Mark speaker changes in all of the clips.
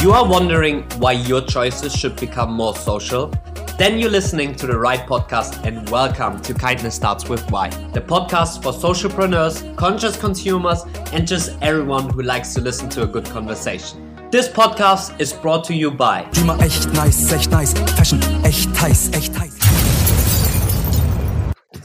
Speaker 1: You are wondering why your choices should become more social? Then you're listening to the right podcast and welcome to Kindness Starts With Why, the podcast for socialpreneurs, conscious consumers, and just everyone who likes to listen to a good conversation. This podcast is brought to you by
Speaker 2: echt nice, echt nice, Fashion echt heiß, echt heiß.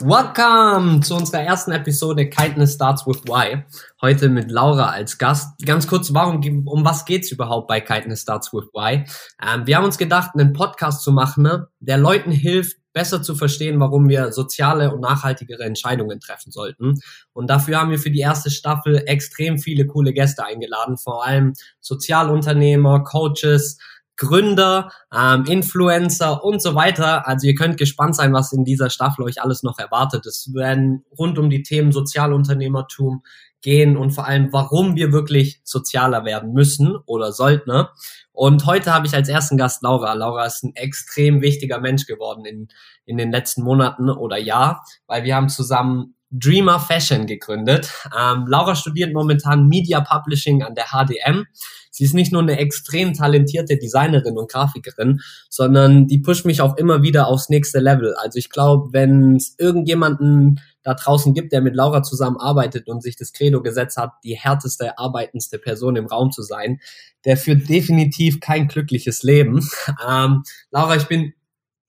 Speaker 1: Welcome zu unserer ersten Episode Kindness Starts with Why. Heute mit Laura als Gast. Ganz kurz, warum, um was geht's überhaupt bei Kindness Starts with Why? Ähm, wir haben uns gedacht, einen Podcast zu machen, ne, der Leuten hilft, besser zu verstehen, warum wir soziale und nachhaltigere Entscheidungen treffen sollten. Und dafür haben wir für die erste Staffel extrem viele coole Gäste eingeladen, vor allem Sozialunternehmer, Coaches, Gründer, ähm, Influencer und so weiter. Also ihr könnt gespannt sein, was in dieser Staffel euch alles noch erwartet. Es werden rund um die Themen Sozialunternehmertum gehen und vor allem, warum wir wirklich sozialer werden müssen oder sollten. Ne? Und heute habe ich als ersten Gast Laura. Laura ist ein extrem wichtiger Mensch geworden in, in den letzten Monaten oder Jahr, weil wir haben zusammen Dreamer Fashion gegründet. Ähm, Laura studiert momentan Media Publishing an der HDM. Sie ist nicht nur eine extrem talentierte Designerin und Grafikerin, sondern die pusht mich auch immer wieder aufs nächste Level. Also ich glaube, wenn es irgendjemanden da draußen gibt, der mit Laura zusammenarbeitet und sich das Credo gesetzt hat, die härteste, arbeitendste Person im Raum zu sein, der führt definitiv kein glückliches Leben. Ähm, Laura, ich bin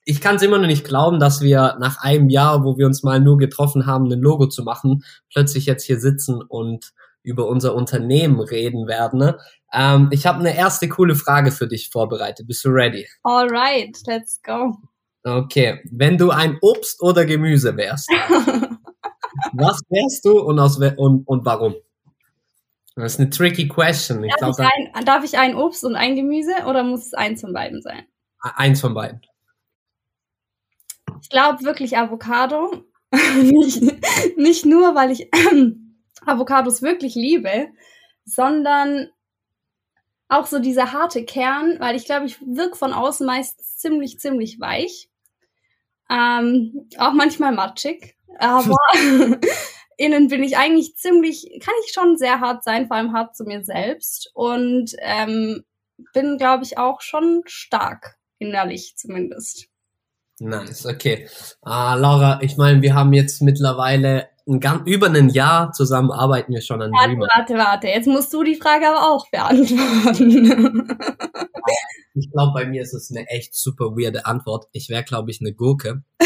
Speaker 1: ich kann es immer noch nicht glauben, dass wir nach einem Jahr, wo wir uns mal nur getroffen haben, ein Logo zu machen, plötzlich jetzt hier sitzen und über unser Unternehmen reden werden. Ne? Ähm, ich habe eine erste coole Frage für dich vorbereitet. Bist du ready?
Speaker 3: Alright, let's go.
Speaker 1: Okay, wenn du ein Obst oder Gemüse wärst, was wärst du und, aus, und, und warum? Das ist eine tricky question.
Speaker 3: Ich darf, glaub, ich ein, darf ich ein Obst und ein Gemüse oder muss es eins von beiden sein?
Speaker 1: Eins von beiden.
Speaker 3: Ich glaube wirklich Avocado. nicht, nicht nur, weil ich Avocados wirklich liebe, sondern auch so dieser harte Kern, weil ich glaube, ich wirke von außen meist ziemlich, ziemlich weich. Ähm, auch manchmal matschig. Aber innen bin ich eigentlich ziemlich, kann ich schon sehr hart sein, vor allem hart zu mir selbst. Und ähm, bin, glaube ich, auch schon stark, innerlich zumindest.
Speaker 1: Nice, okay. Uh, Laura, ich meine, wir haben jetzt mittlerweile ein ganz, über ein Jahr zusammen arbeiten wir schon an
Speaker 3: warte,
Speaker 1: Dreamer.
Speaker 3: Warte, warte, jetzt musst du die Frage aber auch beantworten.
Speaker 1: ich glaube, bei mir ist es eine echt super weirde Antwort. Ich wäre, glaube ich, eine Gurke.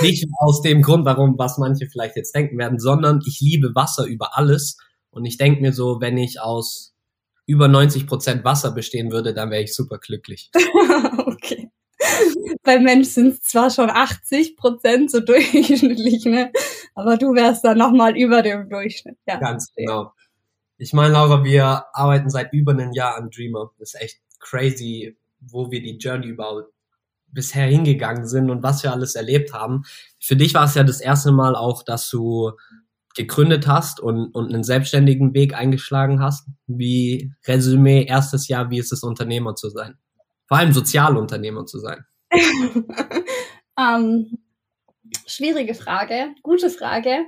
Speaker 1: Nicht aus dem Grund, warum, was manche vielleicht jetzt denken werden, sondern ich liebe Wasser über alles. Und ich denke mir so, wenn ich aus über 90 Prozent Wasser bestehen würde, dann wäre ich super glücklich.
Speaker 3: okay. Beim Mensch sind es zwar schon 80 Prozent so durchschnittlich, ne? Aber du wärst dann nochmal über dem Durchschnitt. Ja.
Speaker 1: Ganz genau. Ich meine, Laura, wir arbeiten seit über einem Jahr an Dreamer. Das ist echt crazy, wo wir die Journey überhaupt bisher hingegangen sind und was wir alles erlebt haben. Für dich war es ja das erste Mal auch, dass du gegründet hast und, und einen selbstständigen Weg eingeschlagen hast. Wie Resümee, erstes Jahr, wie ist es, Unternehmer zu sein? Vor allem Sozialunternehmer zu sein.
Speaker 3: ähm, schwierige Frage, gute Frage.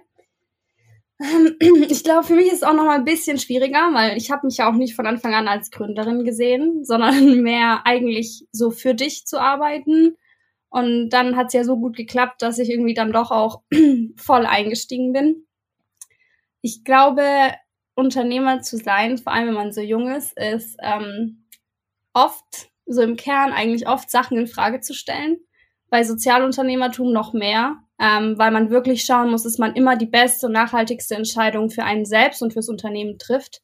Speaker 3: Ich glaube, für mich ist es auch noch mal ein bisschen schwieriger, weil ich habe mich ja auch nicht von Anfang an als Gründerin gesehen, sondern mehr eigentlich so für dich zu arbeiten. Und dann hat es ja so gut geklappt, dass ich irgendwie dann doch auch voll eingestiegen bin ich glaube, Unternehmer zu sein, vor allem wenn man so jung ist, ist ähm, oft, so im Kern eigentlich oft Sachen in Frage zu stellen. Bei Sozialunternehmertum noch mehr, ähm, weil man wirklich schauen muss, dass man immer die beste und nachhaltigste Entscheidung für einen selbst und fürs Unternehmen trifft.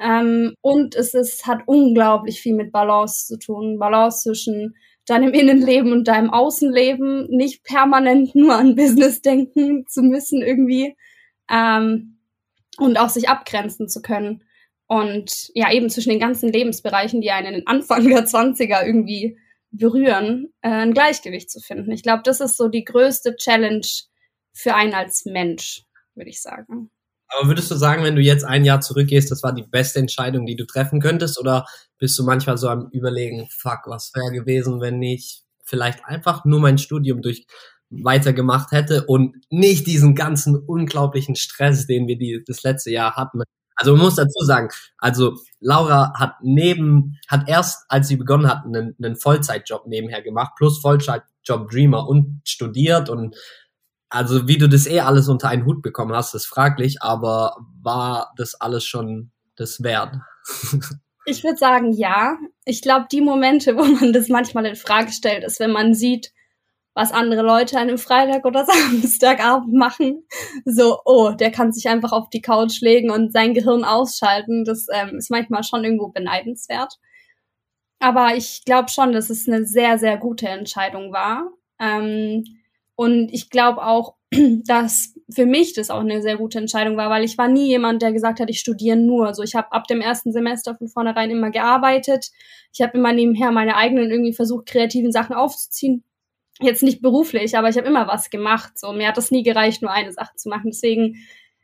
Speaker 3: Ähm, und es ist, hat unglaublich viel mit Balance zu tun. Balance zwischen deinem Innenleben und deinem Außenleben, nicht permanent nur an Business denken zu müssen irgendwie ähm, und auch sich abgrenzen zu können. Und ja, eben zwischen den ganzen Lebensbereichen, die einen Anfang der 20er irgendwie berühren, äh, ein Gleichgewicht zu finden. Ich glaube, das ist so die größte Challenge für einen als Mensch, würde ich sagen.
Speaker 1: Aber würdest du sagen, wenn du jetzt ein Jahr zurückgehst, das war die beste Entscheidung, die du treffen könntest? Oder bist du manchmal so am Überlegen, fuck, was wäre gewesen, wenn ich vielleicht einfach nur mein Studium durch weitergemacht hätte und nicht diesen ganzen unglaublichen Stress, den wir die, das letzte Jahr hatten. Also man muss dazu sagen, also Laura hat neben, hat erst, als sie begonnen hat, einen, einen Vollzeitjob nebenher gemacht, plus Vollzeitjob Dreamer und studiert und also wie du das eh alles unter einen Hut bekommen hast, ist fraglich, aber war das alles schon das wert?
Speaker 3: ich würde sagen, ja. Ich glaube, die Momente, wo man das manchmal in Frage stellt, ist, wenn man sieht, was andere Leute an einem Freitag oder Samstagabend machen. So, oh, der kann sich einfach auf die Couch legen und sein Gehirn ausschalten. Das ähm, ist manchmal schon irgendwo beneidenswert. Aber ich glaube schon, dass es eine sehr, sehr gute Entscheidung war. Ähm, und ich glaube auch, dass für mich das auch eine sehr gute Entscheidung war, weil ich war nie jemand, der gesagt hat, ich studiere nur. Also ich habe ab dem ersten Semester von vornherein immer gearbeitet. Ich habe immer nebenher meine eigenen irgendwie versucht, kreativen Sachen aufzuziehen jetzt nicht beruflich, aber ich habe immer was gemacht. So, mir hat das nie gereicht, nur eine Sache zu machen. Deswegen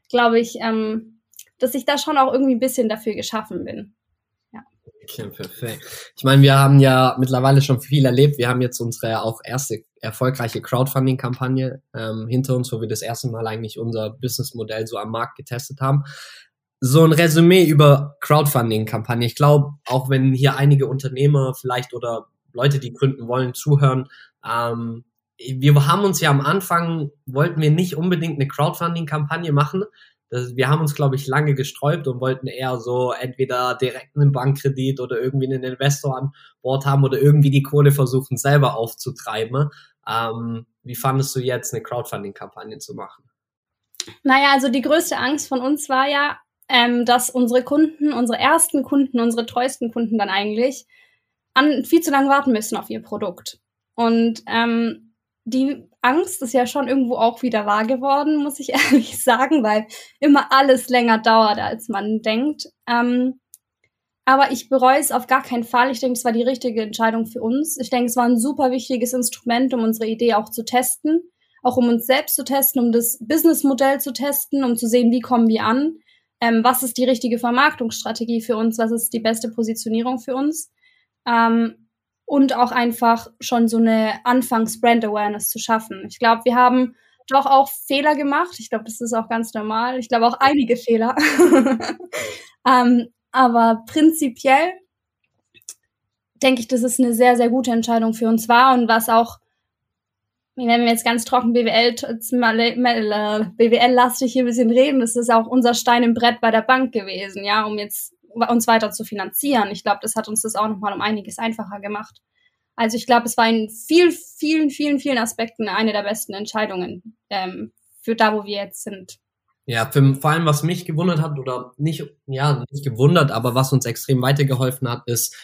Speaker 3: glaube ich, ähm, dass ich da schon auch irgendwie ein bisschen dafür geschaffen bin. Ja.
Speaker 1: Okay, perfekt. Ich meine, wir haben ja mittlerweile schon viel erlebt. Wir haben jetzt unsere auch erste erfolgreiche Crowdfunding-Kampagne ähm, hinter uns, wo wir das erste Mal eigentlich unser Businessmodell so am Markt getestet haben. So ein Resümee über Crowdfunding-Kampagne. Ich glaube, auch wenn hier einige Unternehmer vielleicht oder Leute, die gründen wollen, zuhören, ähm, wir haben uns ja am Anfang, wollten wir nicht unbedingt eine Crowdfunding-Kampagne machen. Das, wir haben uns, glaube ich, lange gesträubt und wollten eher so entweder direkt einen Bankkredit oder irgendwie einen Investor an Bord haben oder irgendwie die Kohle versuchen, selber aufzutreiben. Ähm, wie fandest du jetzt, eine Crowdfunding-Kampagne zu machen?
Speaker 3: Naja, also die größte Angst von uns war ja, ähm, dass unsere Kunden, unsere ersten Kunden, unsere treuesten Kunden dann eigentlich an viel zu lange warten müssen auf ihr Produkt. Und ähm, die Angst ist ja schon irgendwo auch wieder wahr geworden, muss ich ehrlich sagen, weil immer alles länger dauert, als man denkt. Ähm, aber ich bereue es auf gar keinen Fall. Ich denke, es war die richtige Entscheidung für uns. Ich denke, es war ein super wichtiges Instrument, um unsere Idee auch zu testen, auch um uns selbst zu testen, um das Businessmodell zu testen, um zu sehen, wie kommen wir an, ähm, was ist die richtige Vermarktungsstrategie für uns, was ist die beste Positionierung für uns. Ähm, und auch einfach schon so eine Anfangs-Brand-Awareness zu schaffen. Ich glaube, wir haben doch auch Fehler gemacht. Ich glaube, das ist auch ganz normal. Ich glaube auch einige Fehler. ähm, aber prinzipiell denke ich, dass es eine sehr, sehr gute Entscheidung für uns war und was auch, wenn wir jetzt ganz trocken BWL, BWL-lastig hier ein bisschen reden, das ist auch unser Stein im Brett bei der Bank gewesen, ja, um jetzt uns weiter zu finanzieren. Ich glaube, das hat uns das auch nochmal um einiges einfacher gemacht. Also ich glaube, es war in vielen, vielen, vielen, vielen Aspekten eine der besten Entscheidungen ähm, für da, wo wir jetzt sind.
Speaker 1: Ja, für, vor allem, was mich gewundert hat, oder nicht, ja, nicht gewundert, aber was uns extrem weitergeholfen hat, ist,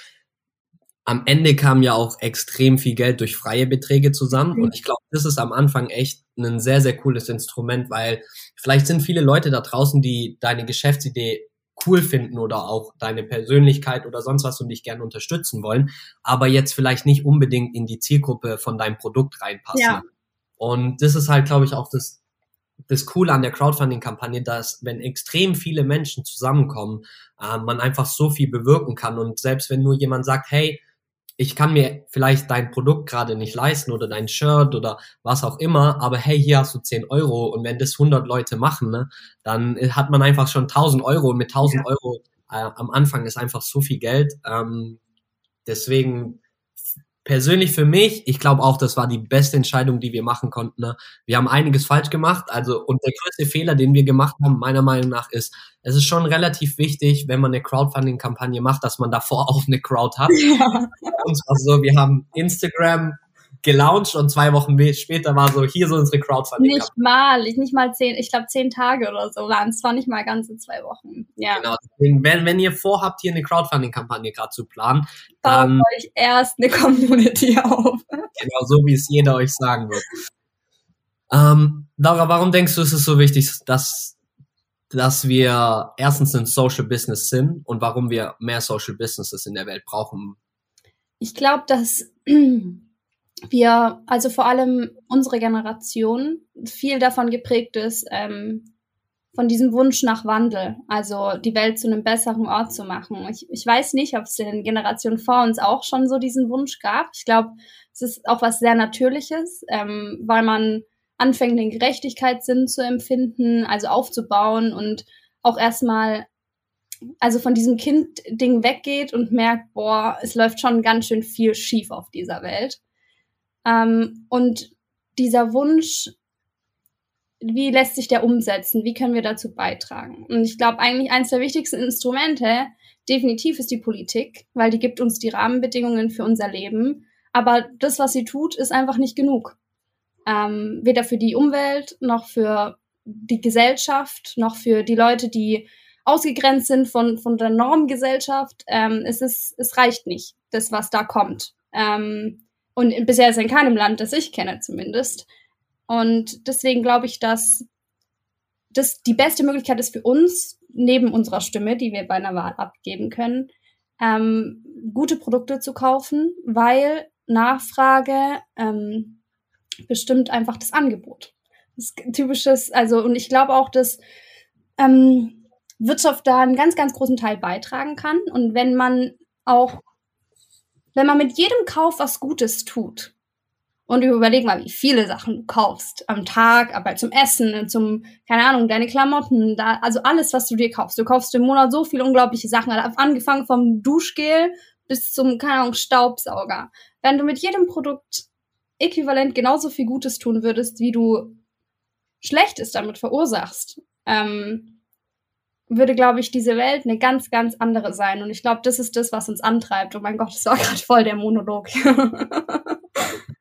Speaker 1: am Ende kam ja auch extrem viel Geld durch freie Beträge zusammen. Mhm. Und ich glaube, das ist am Anfang echt ein sehr, sehr cooles Instrument, weil vielleicht sind viele Leute da draußen, die deine Geschäftsidee cool finden oder auch deine Persönlichkeit oder sonst was und dich gerne unterstützen wollen, aber jetzt vielleicht nicht unbedingt in die Zielgruppe von deinem Produkt reinpassen. Ja. Und das ist halt, glaube ich, auch das, das Coole an der Crowdfunding-Kampagne, dass wenn extrem viele Menschen zusammenkommen, äh, man einfach so viel bewirken kann. Und selbst wenn nur jemand sagt, hey, ich kann mir vielleicht dein Produkt gerade nicht leisten oder dein Shirt oder was auch immer, aber hey, hier hast du 10 Euro und wenn das 100 Leute machen, ne, dann hat man einfach schon 1000 Euro und mit 1000 ja. Euro äh, am Anfang ist einfach so viel Geld. Ähm, deswegen persönlich für mich, ich glaube auch, das war die beste Entscheidung, die wir machen konnten. Ne? Wir haben einiges falsch gemacht, also und der größte Fehler, den wir gemacht haben, meiner Meinung nach, ist, es ist schon relativ wichtig, wenn man eine Crowdfunding-Kampagne macht, dass man davor auch eine Crowd hat. Ja. Und also wir haben Instagram, gelauncht und zwei Wochen später war so, hier so unsere Crowdfunding.
Speaker 3: Nicht mal, ich nicht mal zehn, ich glaube zehn Tage oder so waren es, war nicht mal ganze zwei Wochen. Ja. Genau,
Speaker 1: deswegen, wenn, wenn ihr vorhabt, hier eine Crowdfunding-Kampagne gerade zu planen,
Speaker 3: dann baut euch erst eine Community auf.
Speaker 1: Genau, so wie es jeder euch sagen wird. Ähm, Laura, warum denkst du, ist es so wichtig, dass dass wir erstens ein Social Business sind und warum wir mehr Social Businesses in der Welt brauchen?
Speaker 3: Ich glaube, dass wir, also vor allem unsere Generation, viel davon geprägt ist, ähm, von diesem Wunsch nach Wandel, also die Welt zu einem besseren Ort zu machen. Ich, ich weiß nicht, ob es in den Generationen vor uns auch schon so diesen Wunsch gab. Ich glaube, es ist auch was sehr Natürliches, ähm, weil man anfängt, den Gerechtigkeitssinn zu empfinden, also aufzubauen und auch erstmal also von diesem Kind-Ding weggeht und merkt, boah, es läuft schon ganz schön viel schief auf dieser Welt. Ähm, und dieser Wunsch, wie lässt sich der umsetzen? Wie können wir dazu beitragen? Und ich glaube, eigentlich eines der wichtigsten Instrumente definitiv ist die Politik, weil die gibt uns die Rahmenbedingungen für unser Leben. Aber das, was sie tut, ist einfach nicht genug. Ähm, weder für die Umwelt noch für die Gesellschaft noch für die Leute, die ausgegrenzt sind von, von der Normgesellschaft. Ähm, es, ist, es reicht nicht, das, was da kommt. Ähm, und bisher ist in keinem Land, das ich kenne zumindest. Und deswegen glaube ich, dass das die beste Möglichkeit ist für uns, neben unserer Stimme, die wir bei einer Wahl abgeben können, ähm, gute Produkte zu kaufen, weil Nachfrage ähm, bestimmt einfach das Angebot. Das typisches, also und ich glaube auch, dass ähm, Wirtschaft da einen ganz, ganz großen Teil beitragen kann. Und wenn man auch, wenn man mit jedem Kauf was Gutes tut, und überleg mal, wie viele Sachen du kaufst am Tag, aber zum Essen, zum, keine Ahnung, deine Klamotten, da, also alles, was du dir kaufst. Du kaufst im Monat so viele unglaubliche Sachen, angefangen vom Duschgel bis zum, keine Ahnung, Staubsauger. Wenn du mit jedem Produkt äquivalent genauso viel Gutes tun würdest, wie du Schlechtes damit verursachst, ähm, würde, glaube ich, diese Welt eine ganz, ganz andere sein. Und ich glaube, das ist das, was uns antreibt. Oh mein Gott, das war gerade voll der Monolog.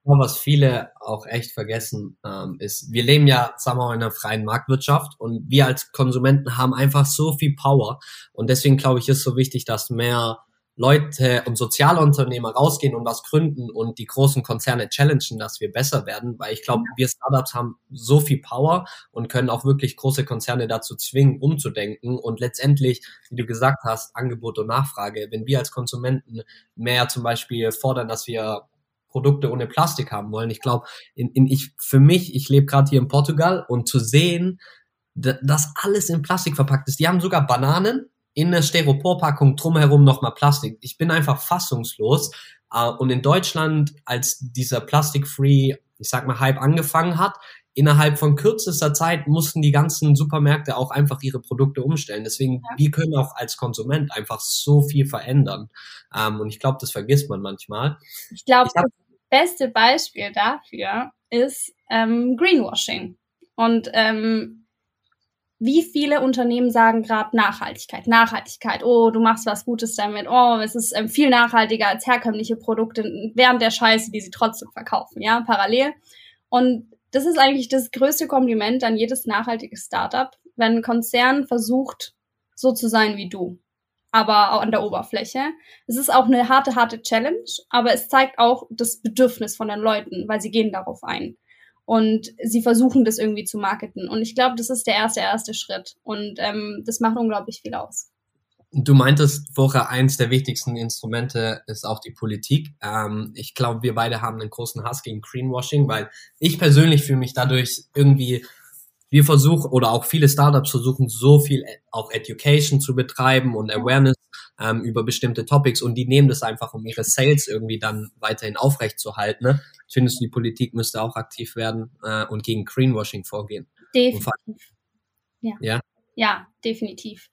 Speaker 1: was viele auch echt vergessen, ähm, ist, wir leben ja, sagen wir mal, in einer freien Marktwirtschaft und wir als Konsumenten haben einfach so viel Power. Und deswegen glaube ich, ist so wichtig, dass mehr Leute und Sozialunternehmer rausgehen und was gründen und die großen Konzerne challengen, dass wir besser werden, weil ich glaube, wir Startups haben so viel Power und können auch wirklich große Konzerne dazu zwingen, umzudenken und letztendlich, wie du gesagt hast, Angebot und Nachfrage. Wenn wir als Konsumenten mehr zum Beispiel fordern, dass wir Produkte ohne Plastik haben wollen. Ich glaube, in, in, ich, für mich, ich lebe gerade hier in Portugal und zu sehen, dass alles in Plastik verpackt ist. Die haben sogar Bananen in der Styroporpackung drumherum nochmal Plastik. Ich bin einfach fassungslos. Uh, und in Deutschland, als dieser Plastic-Free, ich sag mal, Hype angefangen hat, innerhalb von kürzester Zeit mussten die ganzen Supermärkte auch einfach ihre Produkte umstellen. Deswegen, wir können auch als Konsument einfach so viel verändern. Ähm, und ich glaube, das vergisst man manchmal.
Speaker 3: Ich glaube, das beste Beispiel dafür ist ähm, Greenwashing. Und ähm, wie viele Unternehmen sagen gerade Nachhaltigkeit, Nachhaltigkeit, oh, du machst was Gutes damit, oh, es ist ähm, viel nachhaltiger als herkömmliche Produkte während der Scheiße, die sie trotzdem verkaufen, ja, parallel. Und das ist eigentlich das größte Kompliment an jedes nachhaltige Startup, wenn ein Konzern versucht, so zu sein wie du aber auch an der Oberfläche. Es ist auch eine harte, harte Challenge, aber es zeigt auch das Bedürfnis von den Leuten, weil sie gehen darauf ein. Und sie versuchen das irgendwie zu marketen. Und ich glaube, das ist der erste, erste Schritt. Und ähm, das macht unglaublich viel aus.
Speaker 1: Du meintest vorher, eins der wichtigsten Instrumente ist auch die Politik. Ähm, ich glaube, wir beide haben einen großen Hass gegen Greenwashing, weil ich persönlich fühle mich dadurch irgendwie wir versuchen oder auch viele Startups versuchen so viel e, auch Education zu betreiben und Awareness ähm, über bestimmte Topics und die nehmen das einfach, um ihre Sales irgendwie dann weiterhin aufrechtzuerhalten. Ne? Findest du, die Politik müsste auch aktiv werden äh, und gegen Greenwashing vorgehen?
Speaker 3: Definitiv. Ja. ja. Ja, definitiv.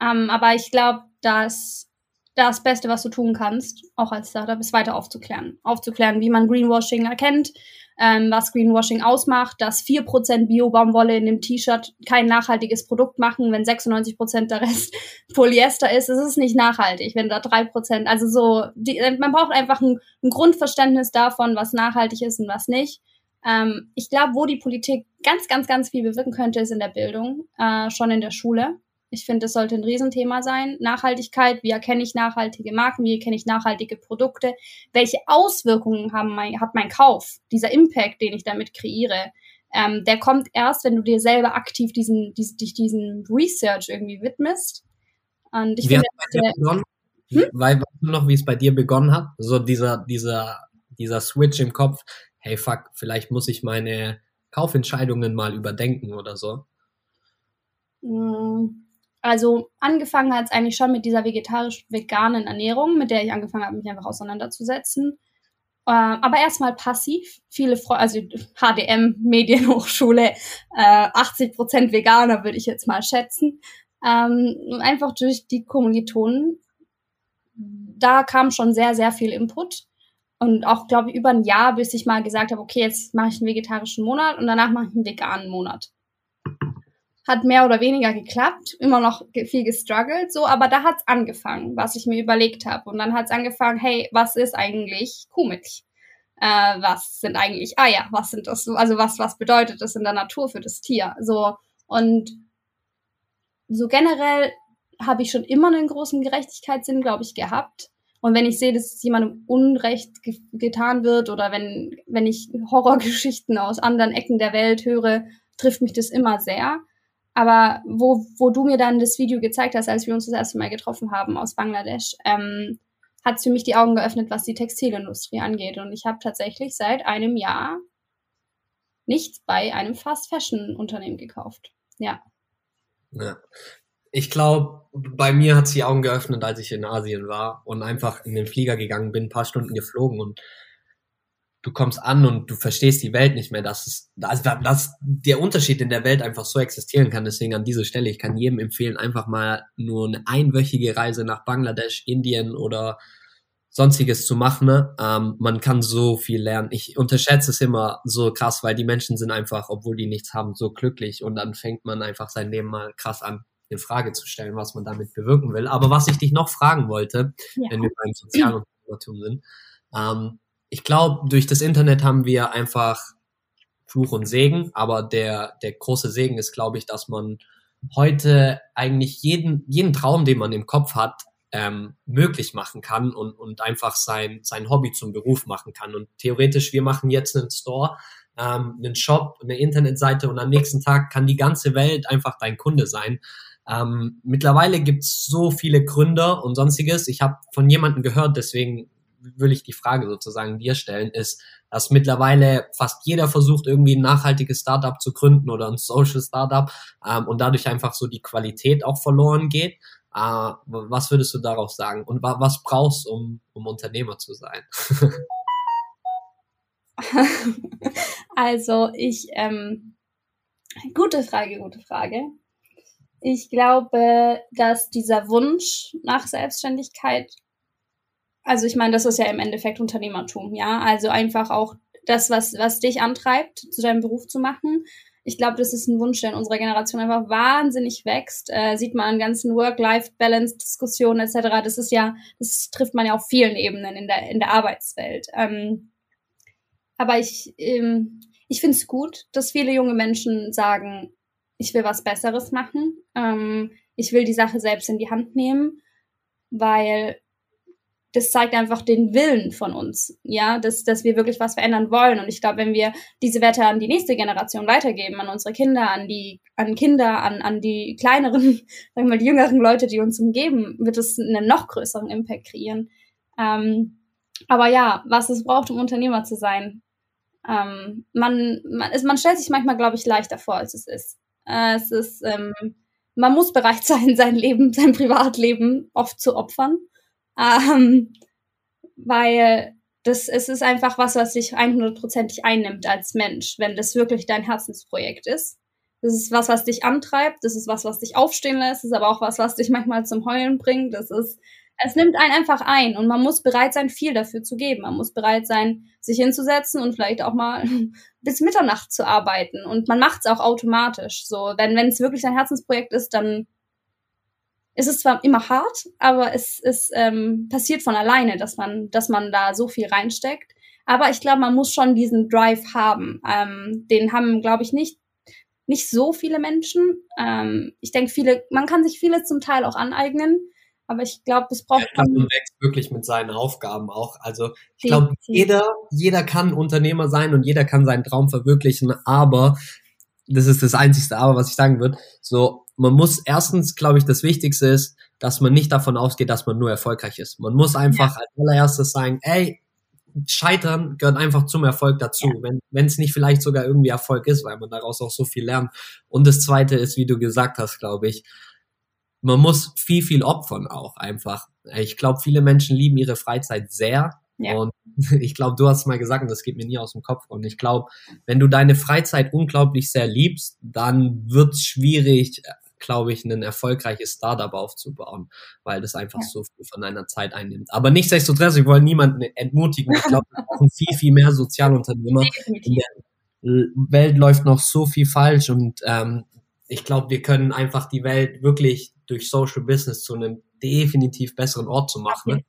Speaker 3: Ähm, aber ich glaube, dass das Beste, was du tun kannst, auch als Startup, ist weiter aufzuklären. Aufzuklären, wie man Greenwashing erkennt, ähm, was Greenwashing ausmacht, dass 4% Bio-Baumwolle in dem T-Shirt kein nachhaltiges Produkt machen, wenn 96% der Rest Polyester ist. Es ist nicht nachhaltig, wenn da 3%, also so, die, man braucht einfach ein, ein, Grundverständnis davon, was nachhaltig ist und was nicht. Ähm, ich glaube, wo die Politik ganz, ganz, ganz viel bewirken könnte, ist in der Bildung, äh, schon in der Schule. Ich finde, das sollte ein Riesenthema sein. Nachhaltigkeit, wie erkenne ich nachhaltige Marken, wie erkenne ich nachhaltige Produkte, welche Auswirkungen haben mein, hat mein Kauf, dieser Impact, den ich damit kreiere. Ähm, der kommt erst, wenn du dir selber aktiv diesen, diesen, dich diesen Research irgendwie widmest. Und ich finde?
Speaker 1: Hm? Weil, weißt du noch, wie es bei dir begonnen hat? So dieser, dieser, dieser Switch im Kopf, hey fuck, vielleicht muss ich meine Kaufentscheidungen mal überdenken oder so.
Speaker 3: Hm. Also angefangen hat es eigentlich schon mit dieser vegetarisch-veganen Ernährung, mit der ich angefangen habe, mich einfach auseinanderzusetzen. Äh, aber erstmal passiv. Viele Freunde, also HDM, Medienhochschule, äh, 80 Prozent Veganer würde ich jetzt mal schätzen. Ähm, einfach durch die Kommilitonen. Da kam schon sehr, sehr viel Input. Und auch, glaube ich, über ein Jahr, bis ich mal gesagt habe, okay, jetzt mache ich einen vegetarischen Monat und danach mache ich einen veganen Monat. Hat mehr oder weniger geklappt, immer noch viel gestruggelt, so, aber da hat's angefangen, was ich mir überlegt habe. Und dann hat's angefangen, hey, was ist eigentlich Kuhmilch? Äh, was sind eigentlich Eier? Was sind das? Also was, was bedeutet das in der Natur für das Tier? So, und so generell habe ich schon immer einen großen Gerechtigkeitssinn, glaube ich, gehabt. Und wenn ich sehe, dass jemandem Unrecht ge getan wird oder wenn, wenn ich Horrorgeschichten aus anderen Ecken der Welt höre, trifft mich das immer sehr. Aber wo, wo du mir dann das Video gezeigt hast, als wir uns das erste Mal getroffen haben aus Bangladesch, ähm, hat es für mich die Augen geöffnet, was die Textilindustrie angeht. Und ich habe tatsächlich seit einem Jahr nichts bei einem Fast Fashion Unternehmen gekauft. Ja.
Speaker 1: ja ich glaube, bei mir hat es die Augen geöffnet, als ich in Asien war und einfach in den Flieger gegangen bin, ein paar Stunden geflogen und du kommst an und du verstehst die Welt nicht mehr, dass es, also dass der Unterschied in der Welt einfach so existieren kann. Deswegen an dieser Stelle, ich kann jedem empfehlen, einfach mal nur eine einwöchige Reise nach Bangladesch, Indien oder sonstiges zu machen. Ne? Ähm, man kann so viel lernen. Ich unterschätze es immer so krass, weil die Menschen sind einfach, obwohl die nichts haben, so glücklich und dann fängt man einfach sein Leben mal krass an in Frage zu stellen, was man damit bewirken will. Aber was ich dich noch fragen wollte, ja. wenn wir beim Sozialunternehmertum sind, ähm, ich glaube, durch das Internet haben wir einfach Fluch und Segen, aber der, der große Segen ist, glaube ich, dass man heute eigentlich jeden, jeden Traum, den man im Kopf hat, ähm, möglich machen kann und, und einfach sein, sein Hobby zum Beruf machen kann. Und theoretisch, wir machen jetzt einen Store, ähm, einen Shop, eine Internetseite und am nächsten Tag kann die ganze Welt einfach dein Kunde sein. Ähm, mittlerweile gibt's so viele Gründer und sonstiges. Ich habe von jemandem gehört, deswegen will ich die Frage sozusagen dir stellen, ist, dass mittlerweile fast jeder versucht, irgendwie ein nachhaltiges Startup zu gründen oder ein Social Startup ähm, und dadurch einfach so die Qualität auch verloren geht. Äh, was würdest du darauf sagen? Und wa was brauchst du, um, um Unternehmer zu sein?
Speaker 3: also ich, ähm, gute Frage, gute Frage. Ich glaube, dass dieser Wunsch nach Selbstständigkeit, also ich meine, das ist ja im Endeffekt Unternehmertum, ja, also einfach auch das, was, was dich antreibt, zu deinem Beruf zu machen. Ich glaube, das ist ein Wunsch, der in unserer Generation einfach wahnsinnig wächst. Äh, sieht man an ganzen Work-Life-Balance-Diskussionen etc. Das ist ja, das trifft man ja auf vielen Ebenen in der, in der Arbeitswelt. Ähm, aber ich, ähm, ich finde es gut, dass viele junge Menschen sagen, ich will was Besseres machen. Ähm, ich will die Sache selbst in die Hand nehmen, weil das zeigt einfach den Willen von uns, ja, dass, dass wir wirklich was verändern wollen. Und ich glaube, wenn wir diese Werte an die nächste Generation weitergeben, an unsere Kinder, an die, an Kinder, an, an die kleineren, sagen wir mal, die jüngeren Leute, die uns umgeben, wird es einen noch größeren Impact kreieren. Ähm, aber ja, was es braucht, um Unternehmer zu sein. Ähm, man, man, ist, man stellt sich manchmal, glaube ich, leichter vor, als es ist. Äh, es ist, ähm, man muss bereit sein, sein Leben, sein Privatleben oft zu opfern. Ähm, weil das, es ist einfach was, was dich 100%ig einnimmt als Mensch, wenn das wirklich dein Herzensprojekt ist. Das ist was, was dich antreibt, das ist was, was dich aufstehen lässt, das ist aber auch was, was dich manchmal zum Heulen bringt. Das ist, es nimmt einen einfach ein und man muss bereit sein, viel dafür zu geben. Man muss bereit sein, sich hinzusetzen und vielleicht auch mal bis Mitternacht zu arbeiten. Und man macht es auch automatisch. So, wenn wenn es wirklich ein Herzensprojekt ist, dann ist es zwar immer hart, aber es, es ähm, passiert von alleine, dass man, dass man da so viel reinsteckt. Aber ich glaube, man muss schon diesen Drive haben. Ähm, den haben, glaube ich, nicht nicht so viele Menschen. Ähm, ich denke, viele, man kann sich viele zum Teil auch aneignen. Aber ich glaube, es braucht.
Speaker 1: Ja, man wächst wirklich mit seinen Aufgaben auch. Also ich glaube, jeder, jeder kann Unternehmer sein und jeder kann seinen Traum verwirklichen, aber das ist das einzigste Aber, was ich sagen würde. So, man muss erstens, glaube ich, das Wichtigste ist, dass man nicht davon ausgeht, dass man nur erfolgreich ist. Man muss einfach ja. als allererstes sagen, ey, Scheitern gehört einfach zum Erfolg dazu, ja. wenn es nicht vielleicht sogar irgendwie Erfolg ist, weil man daraus auch so viel lernt. Und das Zweite ist, wie du gesagt hast, glaube ich, man muss viel, viel opfern auch einfach. Ich glaube, viele Menschen lieben ihre Freizeit sehr. Ja. Und ich glaube, du hast mal gesagt, und das geht mir nie aus dem Kopf. Und ich glaube, wenn du deine Freizeit unglaublich sehr liebst, dann wird es schwierig, glaube ich, ein erfolgreiches Startup aufzubauen, weil das einfach ja. so viel von deiner Zeit einnimmt. Aber nichtsdestotrotz, ich wollte niemanden entmutigen. Ich glaube, wir brauchen viel, viel mehr Sozialunternehmer. In der Welt läuft noch so viel falsch und ähm, ich glaube, wir können einfach die Welt wirklich durch Social Business zu einem definitiv besseren Ort zu machen.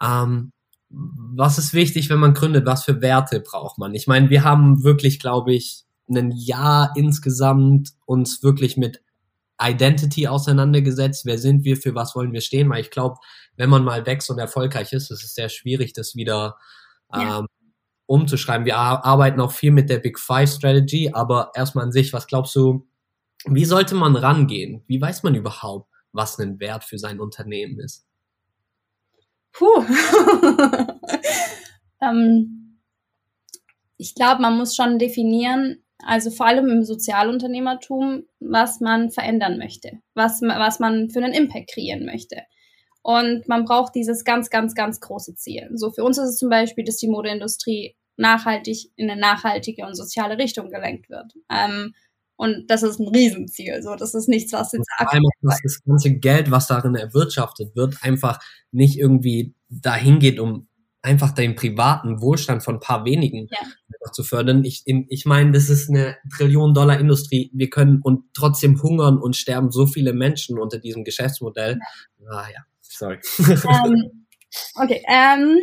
Speaker 1: Ähm, was ist wichtig, wenn man gründet? Was für Werte braucht man? Ich meine, wir haben wirklich, glaube ich, ein Jahr insgesamt uns wirklich mit Identity auseinandergesetzt. Wer sind wir? Für was wollen wir stehen? Weil ich glaube, wenn man mal wächst und erfolgreich ist, ist es sehr schwierig, das wieder ja. ähm, umzuschreiben. Wir arbeiten auch viel mit der Big Five Strategy, aber erstmal an sich, was glaubst du, wie sollte man rangehen? Wie weiß man überhaupt, was ein Wert für sein Unternehmen ist?
Speaker 3: Puh. ähm, ich glaube, man muss schon definieren, also vor allem im Sozialunternehmertum, was man verändern möchte, was, was man für einen Impact kreieren möchte. Und man braucht dieses ganz, ganz, ganz große Ziel. So für uns ist es zum Beispiel, dass die Modeindustrie nachhaltig in eine nachhaltige und soziale Richtung gelenkt wird. Ähm, und das ist ein Riesenziel. So, das ist nichts, was jetzt
Speaker 1: aktuell dass das ganze Geld, was darin erwirtschaftet wird, einfach nicht irgendwie dahin geht, um einfach den privaten Wohlstand von ein paar wenigen ja. zu fördern. Ich, ich meine, das ist eine Trillion-Dollar-Industrie. Wir können und trotzdem hungern und sterben so viele Menschen unter diesem Geschäftsmodell. Ja. Ah ja, sorry.
Speaker 3: Ähm, okay, ähm,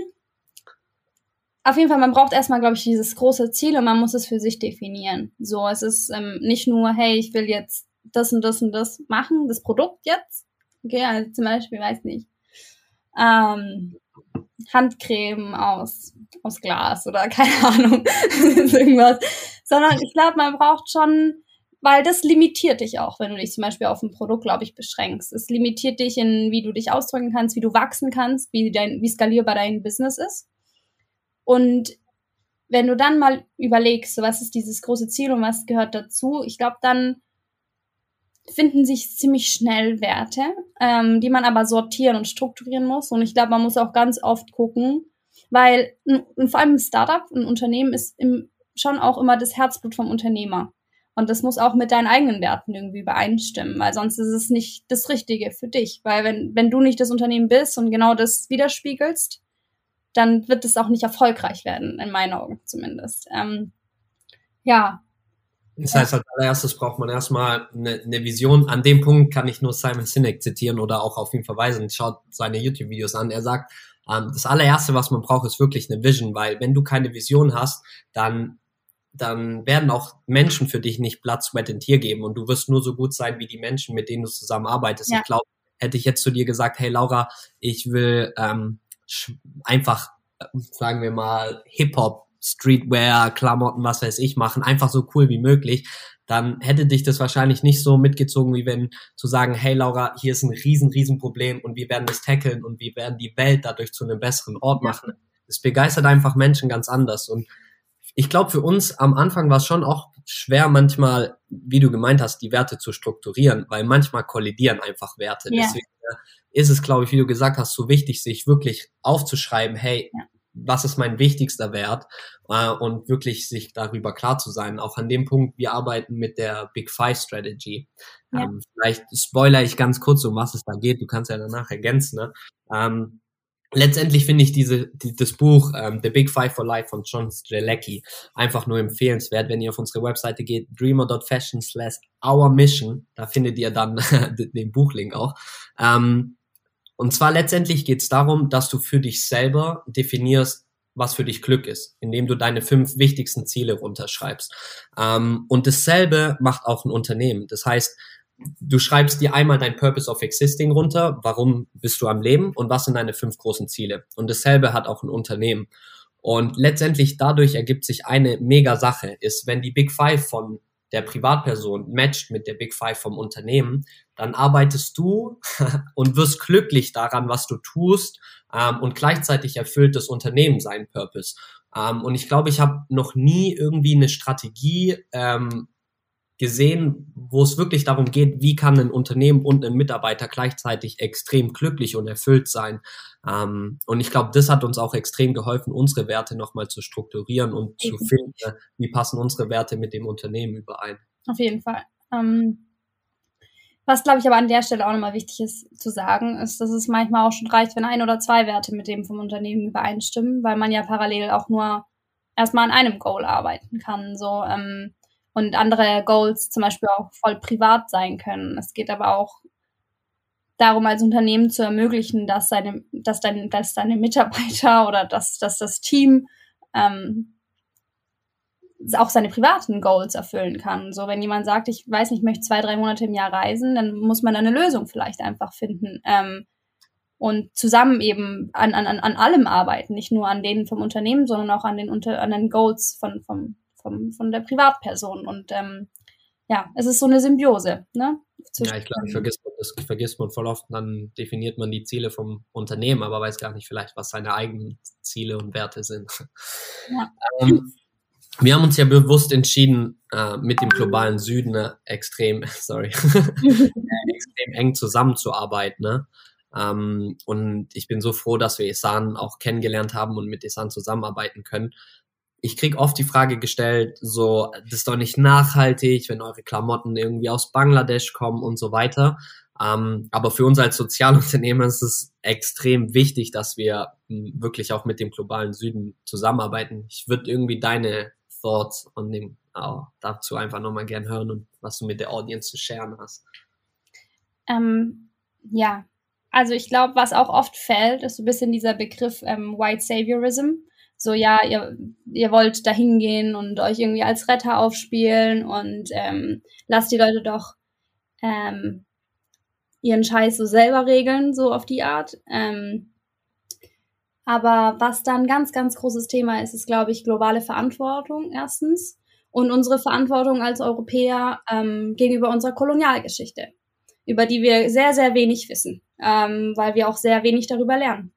Speaker 3: auf jeden Fall, man braucht erstmal, glaube ich, dieses große Ziel und man muss es für sich definieren. So, es ist ähm, nicht nur, hey, ich will jetzt das und das und das machen, das Produkt jetzt. Okay, also zum Beispiel, weiß nicht, ähm, Handcreme aus, aus Glas oder keine Ahnung, irgendwas. Sondern ich glaube, man braucht schon, weil das limitiert dich auch, wenn du dich zum Beispiel auf ein Produkt, glaube ich, beschränkst. Es limitiert dich in, wie du dich ausdrücken kannst, wie du wachsen kannst, wie dein, wie skalierbar dein Business ist. Und wenn du dann mal überlegst, was ist dieses große Ziel und was gehört dazu, ich glaube, dann finden sich ziemlich schnell Werte, ähm, die man aber sortieren und strukturieren muss. Und ich glaube, man muss auch ganz oft gucken, weil und vor allem ein Startup, ein Unternehmen ist im, schon auch immer das Herzblut vom Unternehmer. Und das muss auch mit deinen eigenen Werten irgendwie übereinstimmen, weil sonst ist es nicht das Richtige für dich. Weil wenn, wenn du nicht das Unternehmen bist und genau das widerspiegelst, dann wird es auch nicht erfolgreich werden, in meinen Augen zumindest. Ähm, ja.
Speaker 1: Das heißt, als allererstes braucht man erstmal eine, eine Vision. An dem Punkt kann ich nur Simon Sinek zitieren oder auch auf ihn verweisen. Schaut seine YouTube-Videos an. Er sagt, ähm, das allererste, was man braucht, ist wirklich eine Vision, weil wenn du keine Vision hast, dann dann werden auch Menschen für dich nicht Platz, Sweat and Tier geben und du wirst nur so gut sein wie die Menschen, mit denen du zusammenarbeitest. Ja. Ich glaube, hätte ich jetzt zu dir gesagt, hey Laura, ich will ähm, einfach, sagen wir mal, Hip-Hop, Streetwear, Klamotten, was weiß ich, machen, einfach so cool wie möglich, dann hätte dich das wahrscheinlich nicht so mitgezogen, wie wenn zu sagen, hey Laura, hier ist ein riesen, riesen Problem und wir werden das tackeln und wir werden die Welt dadurch zu einem besseren Ort machen. Das begeistert einfach Menschen ganz anders und ich glaube, für uns am Anfang war es schon auch schwer, manchmal, wie du gemeint hast, die Werte zu strukturieren, weil manchmal kollidieren einfach Werte. Ja. Deswegen äh, ist es, glaube ich, wie du gesagt hast, so wichtig, sich wirklich aufzuschreiben, hey, ja. Was ist mein wichtigster Wert äh, und wirklich sich darüber klar zu sein. Auch an dem Punkt, wir arbeiten mit der Big Five Strategy. Ja. Ähm, vielleicht spoiler ich ganz kurz, um was es da geht. Du kannst ja danach ergänzen. Ne? Ähm, letztendlich finde ich diese, die, das Buch ähm, The Big Five for Life von John Strelecki einfach nur empfehlenswert, wenn ihr auf unsere Webseite geht, dreamer.fashion slash our mission, da findet ihr dann den Buchlink auch. Ähm, und zwar letztendlich geht es darum, dass du für dich selber definierst, was für dich Glück ist, indem du deine fünf wichtigsten Ziele runterschreibst. Ähm, und dasselbe macht auch ein Unternehmen. Das heißt, du schreibst dir einmal dein Purpose of Existing runter, warum bist du am Leben und was sind deine fünf großen Ziele. Und dasselbe hat auch ein Unternehmen. Und letztendlich dadurch ergibt sich eine mega Sache, ist, wenn die Big Five von der Privatperson matcht mit der Big Five vom Unternehmen, dann arbeitest du und wirst glücklich daran, was du tust ähm, und gleichzeitig erfüllt das Unternehmen seinen Purpose. Ähm, und ich glaube, ich habe noch nie irgendwie eine Strategie ähm, gesehen, wo es wirklich darum geht, wie kann ein Unternehmen und ein Mitarbeiter gleichzeitig extrem glücklich und erfüllt sein. Ähm, und ich glaube, das hat uns auch extrem geholfen, unsere Werte nochmal zu strukturieren und zu finden, wie passen unsere Werte mit dem Unternehmen überein.
Speaker 3: Auf jeden Fall. Ähm, Was, glaube ich, aber an der Stelle auch nochmal wichtig ist zu sagen, ist, dass es manchmal auch schon reicht, wenn ein oder zwei Werte mit dem vom Unternehmen übereinstimmen, weil man ja parallel auch nur erstmal an einem Goal arbeiten kann. So, ähm, und andere Goals zum Beispiel auch voll privat sein können. Es geht aber auch darum, als Unternehmen zu ermöglichen, dass seine, dass deine, dass deine Mitarbeiter oder dass, dass das Team ähm, auch seine privaten Goals erfüllen kann. So, wenn jemand sagt, ich weiß nicht, ich möchte zwei, drei Monate im Jahr reisen, dann muss man eine Lösung vielleicht einfach finden. Ähm, und zusammen eben an, an, an allem arbeiten, nicht nur an denen vom Unternehmen, sondern auch an den, unter, an den Goals von, vom, vom, von der Privatperson. Und ähm, ja, es ist so eine Symbiose. Ne?
Speaker 1: Ja, ich glaube, vergisst man, das vergisst man voll oft. Dann definiert man die Ziele vom Unternehmen, aber weiß gar nicht vielleicht, was seine eigenen Ziele und Werte sind. Ja. Ähm, wir haben uns ja bewusst entschieden, äh, mit dem globalen Süden äh, extrem, sorry, extrem eng zusammenzuarbeiten. Ne? Ähm, und ich bin so froh, dass wir Isan auch kennengelernt haben und mit Isan zusammenarbeiten können. Ich krieg oft die Frage gestellt, so, das ist doch nicht nachhaltig, wenn eure Klamotten irgendwie aus Bangladesch kommen und so weiter. Ähm, aber für uns als Sozialunternehmer ist es extrem wichtig, dass wir hm, wirklich auch mit dem globalen Süden zusammenarbeiten. Ich würde irgendwie deine Thoughts on dem oh, dazu einfach nochmal gern hören und was du mit der Audience zu sharen hast.
Speaker 3: Ähm, ja, also ich glaube, was auch oft fällt, ist so ein bisschen dieser Begriff ähm, White Saviorism. So, ja, ihr, ihr wollt da hingehen und euch irgendwie als Retter aufspielen und ähm, lasst die Leute doch ähm, ihren Scheiß so selber regeln, so auf die Art. Ähm, aber was dann ganz, ganz großes Thema ist, ist, glaube ich, globale Verantwortung erstens und unsere Verantwortung als Europäer ähm, gegenüber unserer Kolonialgeschichte, über die wir sehr, sehr wenig wissen, ähm, weil wir auch sehr wenig darüber lernen.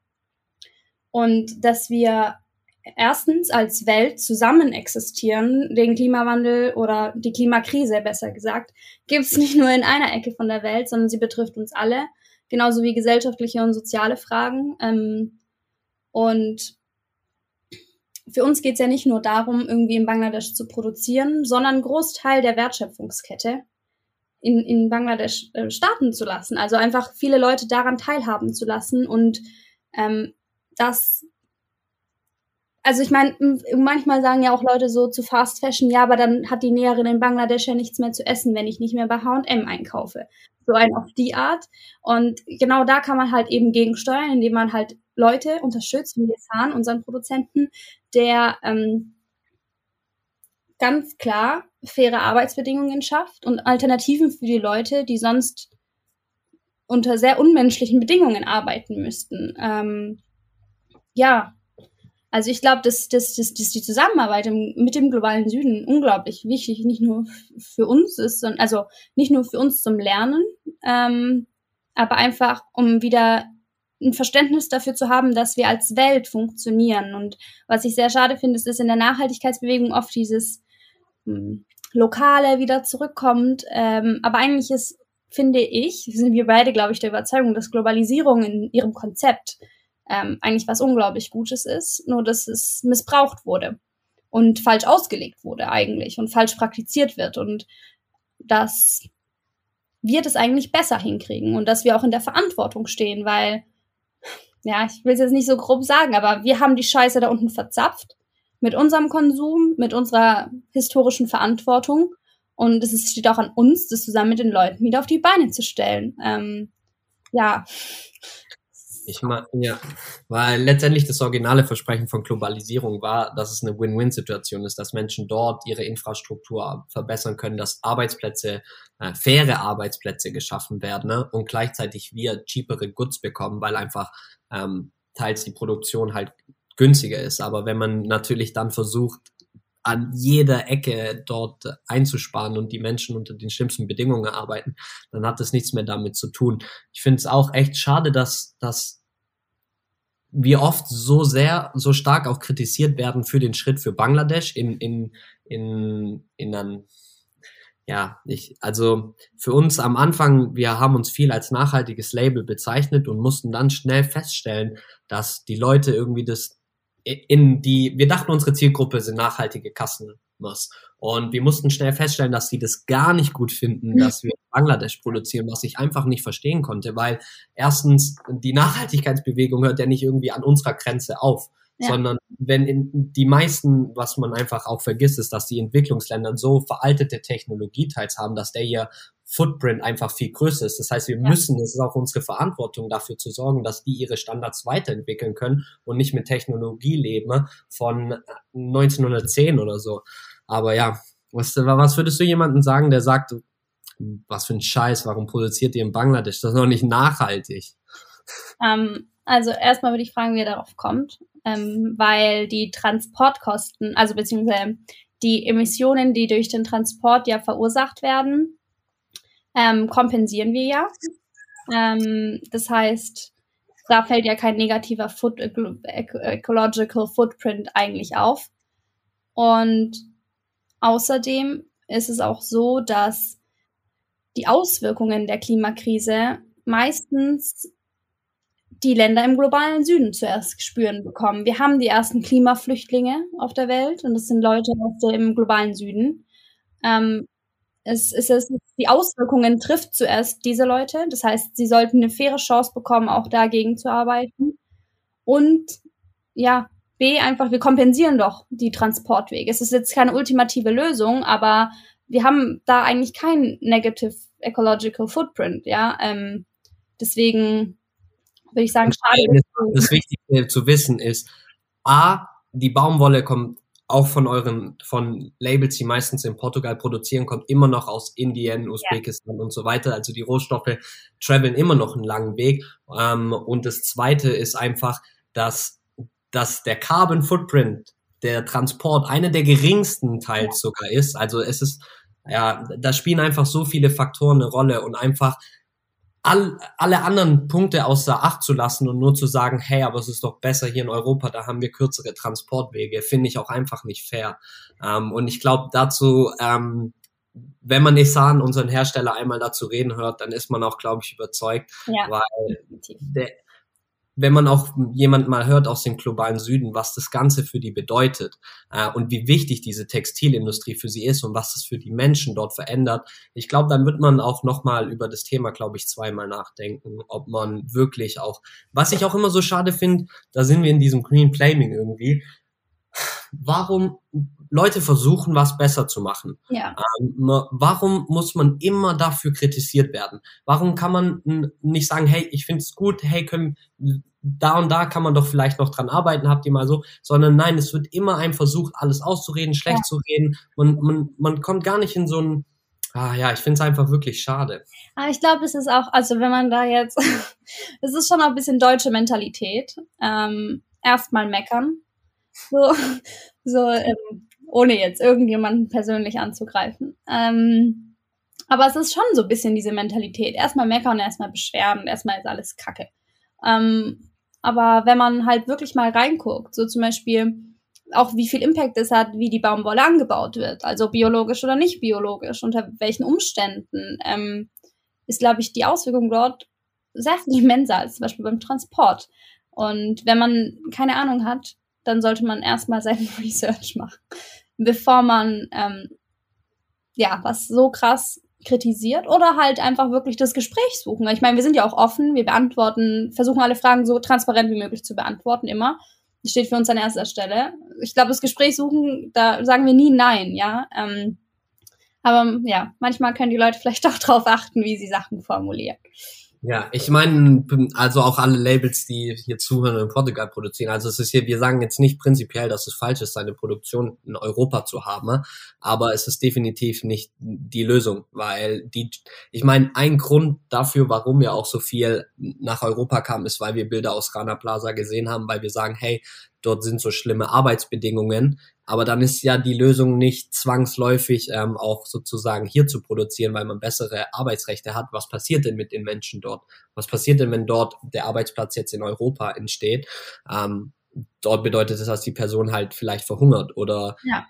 Speaker 3: Und dass wir erstens als Welt zusammen existieren, den Klimawandel oder die Klimakrise besser gesagt, gibt es nicht nur in einer Ecke von der Welt, sondern sie betrifft uns alle, genauso wie gesellschaftliche und soziale Fragen. Ähm, und für uns geht es ja nicht nur darum, irgendwie in Bangladesch zu produzieren, sondern einen Großteil der Wertschöpfungskette in, in Bangladesch äh, starten zu lassen. Also einfach viele Leute daran teilhaben zu lassen und ähm, das also ich meine, manchmal sagen ja auch Leute so zu Fast Fashion, ja, aber dann hat die Näherin in Bangladesch ja nichts mehr zu essen, wenn ich nicht mehr bei H&M einkaufe. So ein auf die Art. Und genau da kann man halt eben gegensteuern, indem man halt Leute unterstützt, wie Yesan, unseren Produzenten, der ähm, ganz klar faire Arbeitsbedingungen schafft und Alternativen für die Leute, die sonst unter sehr unmenschlichen Bedingungen arbeiten müssten. Ähm, ja, also ich glaube, dass, dass, dass, dass die Zusammenarbeit im, mit dem globalen Süden unglaublich wichtig, nicht nur für uns ist, sondern, also nicht nur für uns zum Lernen, ähm, aber einfach, um wieder ein Verständnis dafür zu haben, dass wir als Welt funktionieren. Und was ich sehr schade finde, ist, dass in der Nachhaltigkeitsbewegung oft dieses hm, Lokale wieder zurückkommt. Ähm, aber eigentlich ist, finde ich, sind wir beide, glaube ich, der Überzeugung, dass Globalisierung in ihrem Konzept ähm, eigentlich was unglaublich Gutes ist, nur dass es missbraucht wurde und falsch ausgelegt wurde eigentlich und falsch praktiziert wird und dass wir das eigentlich besser hinkriegen und dass wir auch in der Verantwortung stehen, weil ja, ich will es jetzt nicht so grob sagen, aber wir haben die Scheiße da unten verzapft mit unserem Konsum, mit unserer historischen Verantwortung. Und es steht auch an uns, das zusammen mit den Leuten wieder auf die Beine zu stellen. Ähm, ja.
Speaker 1: Ich meine, ja, weil letztendlich das originale Versprechen von Globalisierung war, dass es eine Win-Win-Situation ist, dass Menschen dort ihre Infrastruktur verbessern können, dass Arbeitsplätze, äh, faire Arbeitsplätze geschaffen werden ne? und gleichzeitig wir cheapere Goods bekommen, weil einfach ähm, teils die Produktion halt günstiger ist. Aber wenn man natürlich dann versucht, an jeder Ecke dort einzusparen und die Menschen unter den schlimmsten Bedingungen arbeiten, dann hat das nichts mehr damit zu tun. Ich finde es auch echt schade, dass, dass wir oft so sehr, so stark auch kritisiert werden für den Schritt für Bangladesch in, in, in, in einem ja, ich, also für uns am Anfang, wir haben uns viel als nachhaltiges Label bezeichnet und mussten dann schnell feststellen, dass die Leute irgendwie das in die, wir dachten, unsere Zielgruppe sind nachhaltige Kassen, muss. Und wir mussten schnell feststellen, dass sie das gar nicht gut finden, dass wir in Bangladesch produzieren, was ich einfach nicht verstehen konnte, weil erstens die Nachhaltigkeitsbewegung hört ja nicht irgendwie an unserer Grenze auf. Ja. sondern wenn in die meisten, was man einfach auch vergisst, ist, dass die Entwicklungsländer so veraltete Technologie teils haben, dass der hier Footprint einfach viel größer ist. Das heißt, wir ja. müssen, es ist auch unsere Verantwortung, dafür zu sorgen, dass die ihre Standards weiterentwickeln können und nicht mit Technologie leben von 1910 oder so. Aber ja, was, was würdest du jemandem sagen, der sagt, was für ein Scheiß, warum produziert ihr in Bangladesch? Das ist noch nicht nachhaltig.
Speaker 3: Ähm, also erstmal würde ich fragen, wie er darauf kommt, ähm, weil die Transportkosten, also beziehungsweise die Emissionen, die durch den Transport ja verursacht werden, ähm, kompensieren wir ja. Ähm, das heißt, da fällt ja kein negativer Foot Ecological Footprint eigentlich auf. Und außerdem ist es auch so, dass die Auswirkungen der Klimakrise meistens die Länder im globalen Süden zuerst spüren bekommen. Wir haben die ersten Klimaflüchtlinge auf der Welt und das sind Leute aus dem globalen Süden. Ähm, es, es, es, die Auswirkungen trifft zuerst diese Leute. Das heißt, sie sollten eine faire Chance bekommen, auch dagegen zu arbeiten. Und ja, B, einfach, wir kompensieren doch die Transportwege. Es ist jetzt keine ultimative Lösung, aber wir haben da eigentlich kein Negative Ecological Footprint, ja. Ähm, deswegen würde ich sagen, schade.
Speaker 1: Das Wichtige zu wissen ist, A, die Baumwolle kommt auch von euren, von Labels, die meistens in Portugal produzieren, kommt immer noch aus Indien, Usbekistan ja. und so weiter. Also die Rohstoffe traveln immer noch einen langen Weg. Ähm, und das zweite ist einfach, dass, dass der Carbon Footprint, der Transport, einer der geringsten teils sogar ist. Also es ist, ja, da spielen einfach so viele Faktoren eine Rolle und einfach all, alle anderen Punkte außer Acht zu lassen und nur zu sagen, hey, aber es ist doch besser hier in Europa, da haben wir kürzere Transportwege, finde ich auch einfach nicht fair. Ähm, und ich glaube dazu, ähm, wenn man Nissan, unseren Hersteller, einmal dazu reden hört, dann ist man auch, glaube ich, überzeugt, ja, weil der, wenn man auch jemand mal hört aus dem globalen Süden, was das Ganze für die bedeutet äh, und wie wichtig diese Textilindustrie für sie ist und was das für die Menschen dort verändert, ich glaube, dann wird man auch nochmal über das Thema, glaube ich, zweimal nachdenken, ob man wirklich auch, was ich auch immer so schade finde, da sind wir in diesem Green Flaming irgendwie, warum Leute versuchen, was besser zu machen. Ja. Ähm, warum muss man immer dafür kritisiert werden? Warum kann man nicht sagen, hey, ich finde es gut, hey, können, da und da kann man doch vielleicht noch dran arbeiten, habt ihr mal so, sondern nein, es wird immer ein Versuch, alles auszureden, schlecht ja. zu reden. Man, man, man kommt gar nicht in so ein, ah ja, ich finde es einfach wirklich schade.
Speaker 3: Aber ich glaube, es ist auch, also wenn man da jetzt, es ist schon auch ein bisschen deutsche Mentalität. Ähm, Erstmal meckern. So, so ähm, ohne jetzt irgendjemanden persönlich anzugreifen. Ähm, aber es ist schon so ein bisschen diese Mentalität. Erstmal meckern, erstmal beschweren, erstmal ist alles Kacke. Ähm, aber wenn man halt wirklich mal reinguckt, so zum Beispiel auch wie viel Impact es hat, wie die Baumwolle angebaut wird, also biologisch oder nicht biologisch, unter welchen Umständen, ähm, ist, glaube ich, die Auswirkung dort sehr viel immenser als zum Beispiel beim Transport. Und wenn man keine Ahnung hat, dann sollte man erstmal seinen Research machen, bevor man ähm, ja was so krass kritisiert oder halt einfach wirklich das Gespräch suchen. Ich meine, wir sind ja auch offen, wir beantworten, versuchen alle Fragen so transparent wie möglich zu beantworten, immer. Das steht für uns an erster Stelle. Ich glaube, das Gespräch suchen, da sagen wir nie nein, ja. Ähm, aber ja, manchmal können die Leute vielleicht auch darauf achten, wie sie Sachen formulieren.
Speaker 1: Ja, ich meine, also auch alle Labels, die hier zuhören und in Portugal produzieren. Also es ist hier, wir sagen jetzt nicht prinzipiell, dass es falsch ist, seine Produktion in Europa zu haben, aber es ist definitiv nicht die Lösung, weil die, ich meine, ein Grund dafür, warum wir auch so viel nach Europa kamen, ist, weil wir Bilder aus Rana Plaza gesehen haben, weil wir sagen, hey, dort sind so schlimme Arbeitsbedingungen, aber dann ist ja die Lösung nicht zwangsläufig ähm, auch sozusagen hier zu produzieren, weil man bessere Arbeitsrechte hat. Was passiert denn mit den Menschen dort? Was passiert denn, wenn dort der Arbeitsplatz jetzt in Europa entsteht? Ähm, dort bedeutet es, dass die Person halt vielleicht verhungert oder ja.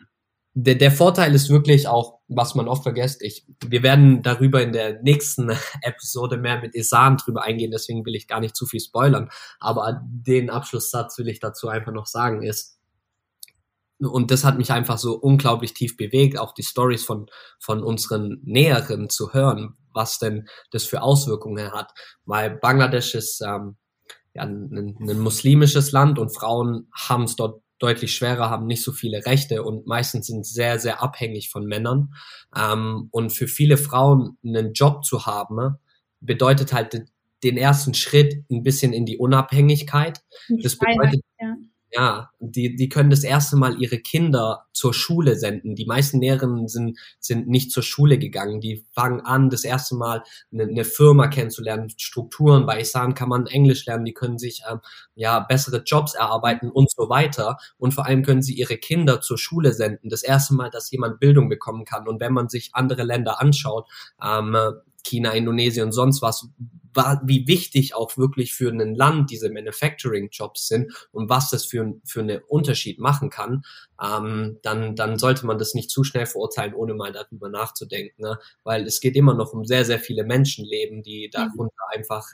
Speaker 1: Der, der Vorteil ist wirklich auch, was man oft vergisst, ich, wir werden darüber in der nächsten Episode mehr mit Isan drüber eingehen, deswegen will ich gar nicht zu viel spoilern, aber den Abschlusssatz will ich dazu einfach noch sagen ist, und das hat mich einfach so unglaublich tief bewegt, auch die Stories von, von unseren Näheren zu hören, was denn das für Auswirkungen hat. Weil Bangladesch ist ähm, ja, ein, ein muslimisches Land und Frauen haben es dort deutlich schwerer, haben nicht so viele Rechte und meistens sind sehr, sehr abhängig von Männern. Ähm, und für viele Frauen einen Job zu haben, bedeutet halt den ersten Schritt ein bisschen in die Unabhängigkeit. Das bedeutet, ja. Die, die können das erste Mal ihre Kinder zur Schule senden. Die meisten Lehrerinnen sind, sind nicht zur Schule gegangen. Die fangen an, das erste Mal eine, eine Firma kennenzulernen, Strukturen. Bei Isan kann man Englisch lernen, die können sich ähm, ja bessere Jobs erarbeiten und so weiter. Und vor allem können sie ihre Kinder zur Schule senden. Das erste Mal, dass jemand Bildung bekommen kann. Und wenn man sich andere Länder anschaut, ähm, China, Indonesien und sonst was, wie wichtig auch wirklich für ein Land diese Manufacturing-Jobs sind und was das für, für einen Unterschied machen kann, ähm, dann, dann sollte man das nicht zu schnell verurteilen, ohne mal darüber nachzudenken. Ne? Weil es geht immer noch um sehr, sehr viele Menschenleben, die darunter mhm. einfach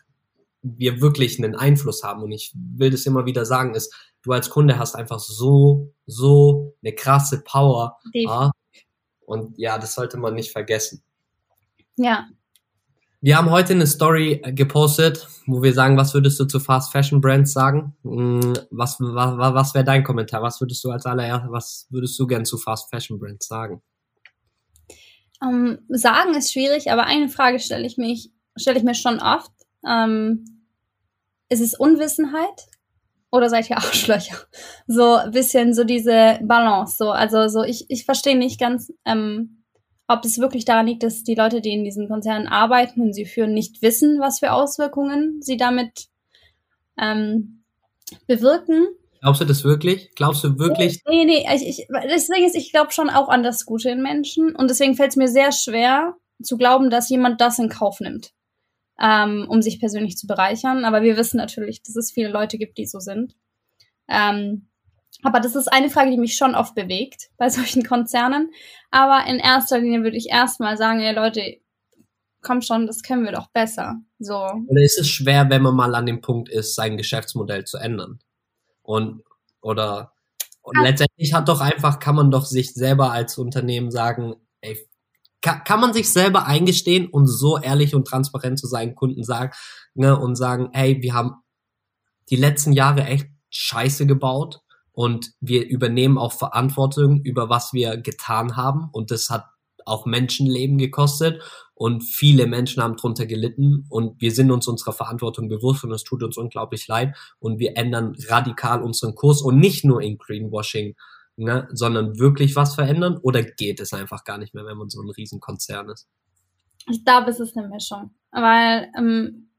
Speaker 1: wir wirklich einen Einfluss haben. Und ich will das immer wieder sagen, ist, du als Kunde hast einfach so, so eine krasse Power. Ja? Und ja, das sollte man nicht vergessen.
Speaker 3: Ja,
Speaker 1: wir haben heute eine Story gepostet, wo wir sagen, was würdest du zu Fast Fashion Brands sagen? Mm, was, was, was wäre dein Kommentar? Was würdest du als allererstes, was würdest du gern zu Fast Fashion Brands sagen?
Speaker 3: Um, ähm, sagen ist schwierig, aber eine Frage stelle ich mich, stelle ich mir schon oft. Um, ist es Unwissenheit? Oder seid ihr Arschlöcher? So ein bisschen so diese Balance. So, also so ich, ich verstehe nicht ganz, ähm, ob es wirklich daran liegt, dass die Leute, die in diesen Konzernen arbeiten und sie führen, nicht wissen, was für Auswirkungen sie damit ähm, bewirken.
Speaker 1: Glaubst du das wirklich? Glaubst du wirklich?
Speaker 3: Nee, nee, ich, ich, deswegen ist, ich glaube schon auch an das Gute in Menschen und deswegen fällt es mir sehr schwer zu glauben, dass jemand das in Kauf nimmt, ähm, um sich persönlich zu bereichern. Aber wir wissen natürlich, dass es viele Leute gibt, die so sind. Ähm, aber das ist eine Frage, die mich schon oft bewegt bei solchen Konzernen. Aber in erster Linie würde ich erstmal sagen, ey Leute, komm schon, das können wir doch besser. So.
Speaker 1: Oder ist es schwer, wenn man mal an dem Punkt ist, sein Geschäftsmodell zu ändern? Und, oder, und ja. letztendlich hat doch einfach, kann man doch sich selber als Unternehmen sagen, ey, kann, kann man sich selber eingestehen und so ehrlich und transparent zu seinen Kunden sagen, ne, und sagen, hey, wir haben die letzten Jahre echt Scheiße gebaut und wir übernehmen auch Verantwortung über was wir getan haben. Und das hat auch Menschenleben gekostet. Und viele Menschen haben drunter gelitten. Und wir sind uns unserer Verantwortung bewusst. Und es tut uns unglaublich leid. Und wir ändern radikal unseren Kurs. Und nicht nur in Greenwashing, ne, sondern wirklich was verändern. Oder geht es einfach gar nicht mehr, wenn man so ein Riesenkonzern ist?
Speaker 3: Ich glaube, es ist eine Mischung, weil ähm,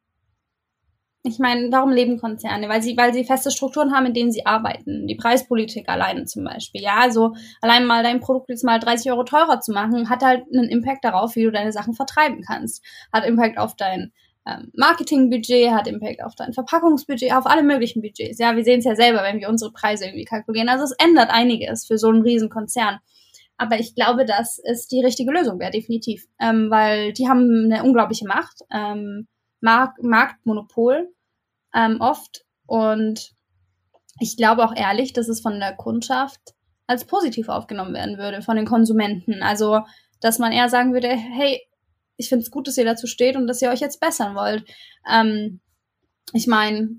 Speaker 3: ich meine, warum leben Konzerne? Weil sie, weil sie feste Strukturen haben, in denen sie arbeiten. Die Preispolitik alleine zum Beispiel. Ja, also allein mal dein Produkt jetzt mal 30 Euro teurer zu machen, hat halt einen Impact darauf, wie du deine Sachen vertreiben kannst. Hat Impact auf dein ähm, Marketingbudget, hat Impact auf dein Verpackungsbudget, auf alle möglichen Budgets. Ja, wir sehen es ja selber, wenn wir unsere Preise irgendwie kalkulieren. Also es ändert einiges für so einen riesen Konzern. Aber ich glaube, dass es die richtige Lösung wäre, definitiv. Ähm, weil die haben eine unglaubliche Macht. Ähm, Mark Marktmonopol ähm, oft. Und ich glaube auch ehrlich, dass es von der Kundschaft als positiv aufgenommen werden würde, von den Konsumenten. Also, dass man eher sagen würde, hey, ich finde es gut, dass ihr dazu steht und dass ihr euch jetzt bessern wollt. Ähm, ich meine,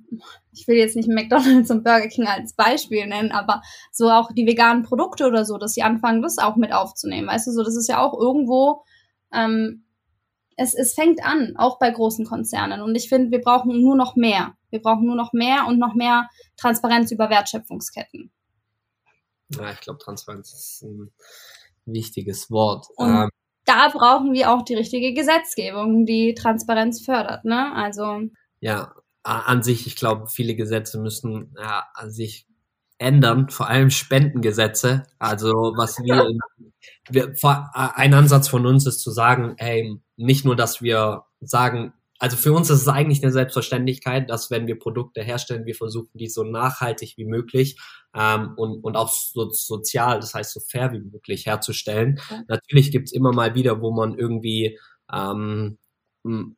Speaker 3: ich will jetzt nicht McDonald's und Burger King als Beispiel nennen, aber so auch die veganen Produkte oder so, dass sie anfangen, das auch mit aufzunehmen. Weißt du, so das ist ja auch irgendwo ähm, es, es fängt an, auch bei großen Konzernen. Und ich finde, wir brauchen nur noch mehr. Wir brauchen nur noch mehr und noch mehr Transparenz über Wertschöpfungsketten.
Speaker 1: Ja, ich glaube, Transparenz ist ein wichtiges Wort.
Speaker 3: Und ähm, da brauchen wir auch die richtige Gesetzgebung, die Transparenz fördert. Ne? Also
Speaker 1: ja, an sich, ich glaube, viele Gesetze müssen ja, an sich ändern, vor allem Spendengesetze. Also was wir, wir ein Ansatz von uns ist zu sagen, hey, nicht nur, dass wir sagen, also für uns ist es eigentlich eine Selbstverständlichkeit, dass wenn wir Produkte herstellen, wir versuchen, die so nachhaltig wie möglich ähm, und, und auch so sozial, das heißt so fair wie möglich herzustellen. Ja. Natürlich gibt's immer mal wieder, wo man irgendwie ähm, hm,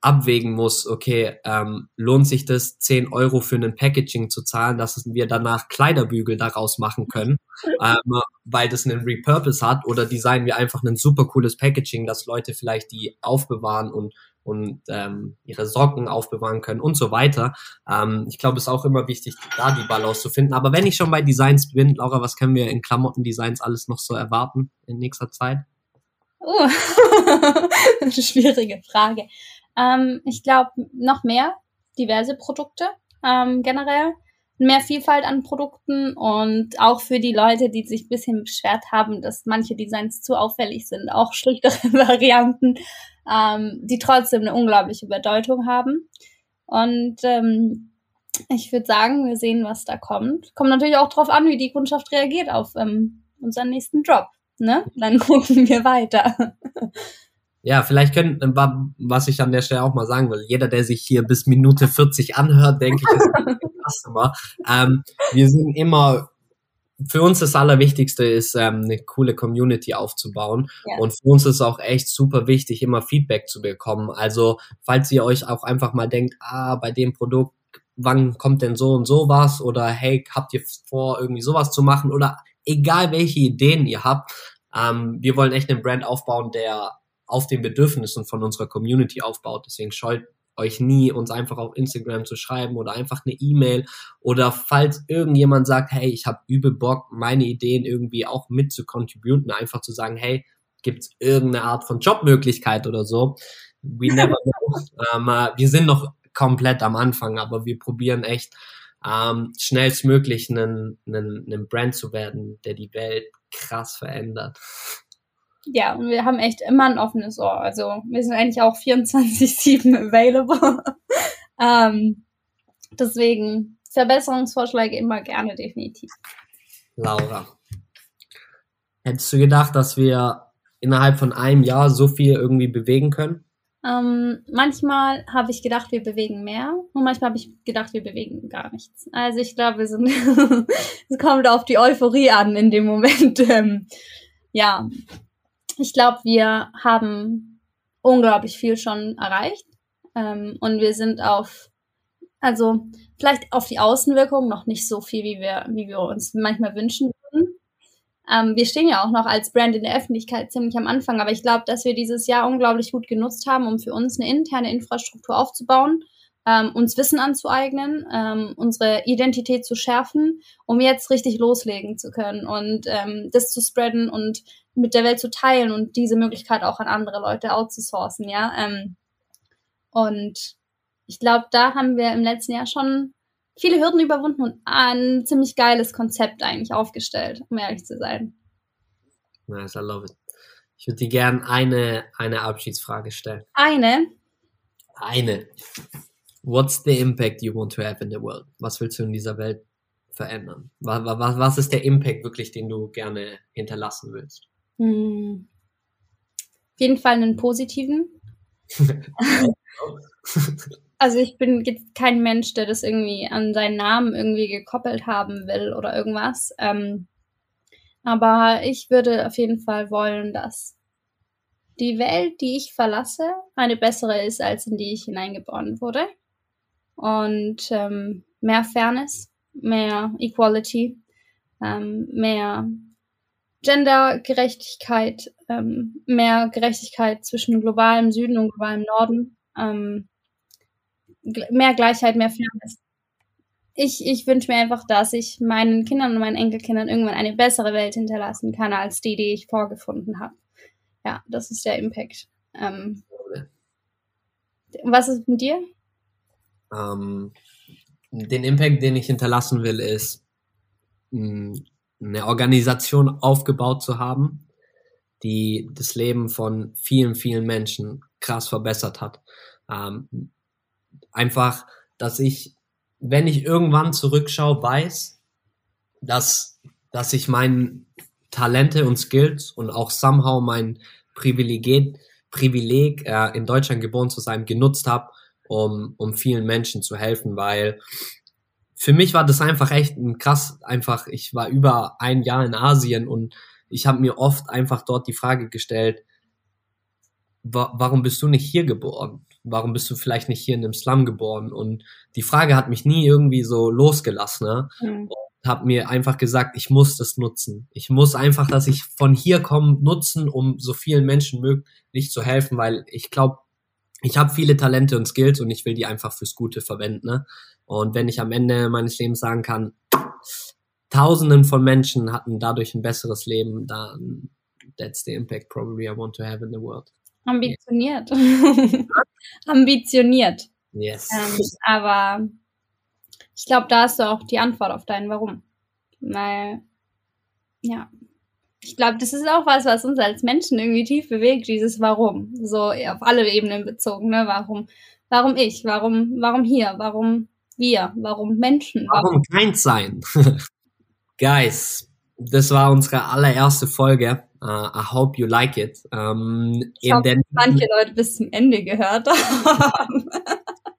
Speaker 1: abwägen muss, okay, ähm, lohnt sich das, 10 Euro für ein Packaging zu zahlen, dass wir danach Kleiderbügel daraus machen können, ähm, weil das einen Repurpose hat, oder designen wir einfach ein super cooles Packaging, dass Leute vielleicht die aufbewahren und und ähm, ihre Socken aufbewahren können und so weiter. Ähm, ich glaube, es ist auch immer wichtig, da die Balance zu finden. Aber wenn ich schon bei Designs bin, Laura, was können wir in Klamottendesigns alles noch so erwarten in nächster Zeit?
Speaker 3: Oh, schwierige Frage. Ähm, ich glaube, noch mehr diverse Produkte ähm, generell. Mehr Vielfalt an Produkten und auch für die Leute, die sich ein bisschen beschwert haben, dass manche Designs zu auffällig sind, auch schlichtere Varianten, ähm, die trotzdem eine unglaubliche Bedeutung haben. Und ähm, ich würde sagen, wir sehen, was da kommt. Kommt natürlich auch drauf an, wie die Kundschaft reagiert auf ähm, unseren nächsten Drop. Ne? Dann gucken wir weiter.
Speaker 1: Ja, vielleicht können, was ich an der Stelle auch mal sagen will, jeder, der sich hier bis Minute 40 anhört, denke ich, ist ein Customer. Ähm, wir sind immer, für uns das Allerwichtigste ist, ähm, eine coole Community aufzubauen. Ja. Und für uns ist auch echt super wichtig, immer Feedback zu bekommen. Also, falls ihr euch auch einfach mal denkt, ah, bei dem Produkt, wann kommt denn so und so was? Oder hey, habt ihr vor, irgendwie sowas zu machen? Oder egal welche Ideen ihr habt, ähm, wir wollen echt einen Brand aufbauen, der auf den Bedürfnissen von unserer Community aufbaut. Deswegen scheut euch nie, uns einfach auf Instagram zu schreiben oder einfach eine E-Mail oder falls irgendjemand sagt, hey, ich habe übel Bock, meine Ideen irgendwie auch mit zu contributen, einfach zu sagen, hey, gibt's irgendeine Art von Jobmöglichkeit oder so. We never know. ähm, äh, wir sind noch komplett am Anfang, aber wir probieren echt ähm, schnellstmöglich einen, einen, einen Brand zu werden, der die Welt krass verändert.
Speaker 3: Ja, und wir haben echt immer ein offenes Ohr. Also wir sind eigentlich auch 24-7 available. ähm, deswegen Verbesserungsvorschläge immer gerne, definitiv.
Speaker 1: Laura, hättest du gedacht, dass wir innerhalb von einem Jahr so viel irgendwie bewegen können?
Speaker 3: Ähm, manchmal habe ich gedacht, wir bewegen mehr und manchmal habe ich gedacht, wir bewegen gar nichts. Also ich glaube, wir sind, es kommt auf die Euphorie an in dem Moment. Ähm, ja, ich glaube, wir haben unglaublich viel schon erreicht ähm, und wir sind auf, also vielleicht auf die Außenwirkung noch nicht so viel, wie wir, wie wir uns manchmal wünschen. Ähm, wir stehen ja auch noch als Brand in der Öffentlichkeit ziemlich am Anfang, aber ich glaube, dass wir dieses Jahr unglaublich gut genutzt haben, um für uns eine interne Infrastruktur aufzubauen, ähm, uns Wissen anzueignen, ähm, unsere Identität zu schärfen, um jetzt richtig loslegen zu können und ähm, das zu spreaden und mit der Welt zu teilen und diese Möglichkeit auch an andere Leute outzusourcen, ja. Ähm, und ich glaube, da haben wir im letzten Jahr schon viele Hürden überwunden und ein ziemlich geiles Konzept eigentlich aufgestellt, um ehrlich zu sein.
Speaker 1: Nice, I love it. Ich würde dir gerne eine, eine Abschiedsfrage stellen.
Speaker 3: Eine?
Speaker 1: Eine. What's the impact you want to have in the world? Was willst du in dieser Welt verändern? Was, was, was ist der Impact wirklich, den du gerne hinterlassen willst? Hm.
Speaker 3: Auf jeden Fall einen positiven. also ich bin jetzt kein Mensch, der das irgendwie an seinen Namen irgendwie gekoppelt haben will oder irgendwas. Ähm, aber ich würde auf jeden Fall wollen, dass die Welt, die ich verlasse, eine bessere ist, als in die ich hineingeboren wurde. Und ähm, mehr Fairness, mehr Equality, ähm, mehr Gendergerechtigkeit, ähm, mehr Gerechtigkeit zwischen globalem Süden und globalem Norden, ähm, mehr Gleichheit, mehr Fairness. Ich, ich wünsche mir einfach, dass ich meinen Kindern und meinen Enkelkindern irgendwann eine bessere Welt hinterlassen kann, als die, die ich vorgefunden habe. Ja, das ist der Impact. Ähm, was ist mit dir?
Speaker 1: Ähm, den Impact, den ich hinterlassen will, ist mh, eine Organisation aufgebaut zu haben, die das Leben von vielen, vielen Menschen krass verbessert hat. Ähm, einfach, dass ich, wenn ich irgendwann zurückschaue, weiß, dass, dass ich meine Talente und Skills und auch somehow mein Privileg, Privileg äh, in Deutschland geboren zu sein, genutzt habe, um, um vielen Menschen zu helfen, weil für mich war das einfach echt ein krass, einfach, ich war über ein Jahr in Asien und ich habe mir oft einfach dort die Frage gestellt, wa warum bist du nicht hier geboren? Warum bist du vielleicht nicht hier in einem Slum geboren? Und die Frage hat mich nie irgendwie so losgelassen. Ne? Mhm. Und habe mir einfach gesagt, ich muss das nutzen. Ich muss einfach, dass ich von hier komme, nutzen, um so vielen Menschen möglich zu helfen, weil ich glaube, ich habe viele Talente und Skills und ich will die einfach fürs Gute verwenden. Ne? Und wenn ich am Ende meines Lebens sagen kann, Tausenden von Menschen hatten dadurch ein besseres Leben, dann that's the impact probably I want to have in the world.
Speaker 3: Ambitioniert. Ambitioniert.
Speaker 1: Yes.
Speaker 3: Ähm, aber ich glaube, da hast du auch die Antwort auf dein Warum. Weil, ja, ich glaube, das ist auch was, was uns als Menschen irgendwie tief bewegt, dieses Warum. So auf alle Ebenen bezogen, ne? Warum, warum ich? Warum, warum hier? Warum wir? Warum Menschen?
Speaker 1: Warum, warum keins sein? Guys, das war unsere allererste Folge. Uh, I hope you like it. Um,
Speaker 3: ich hoffe, manche Leute bis zum Ende gehört haben.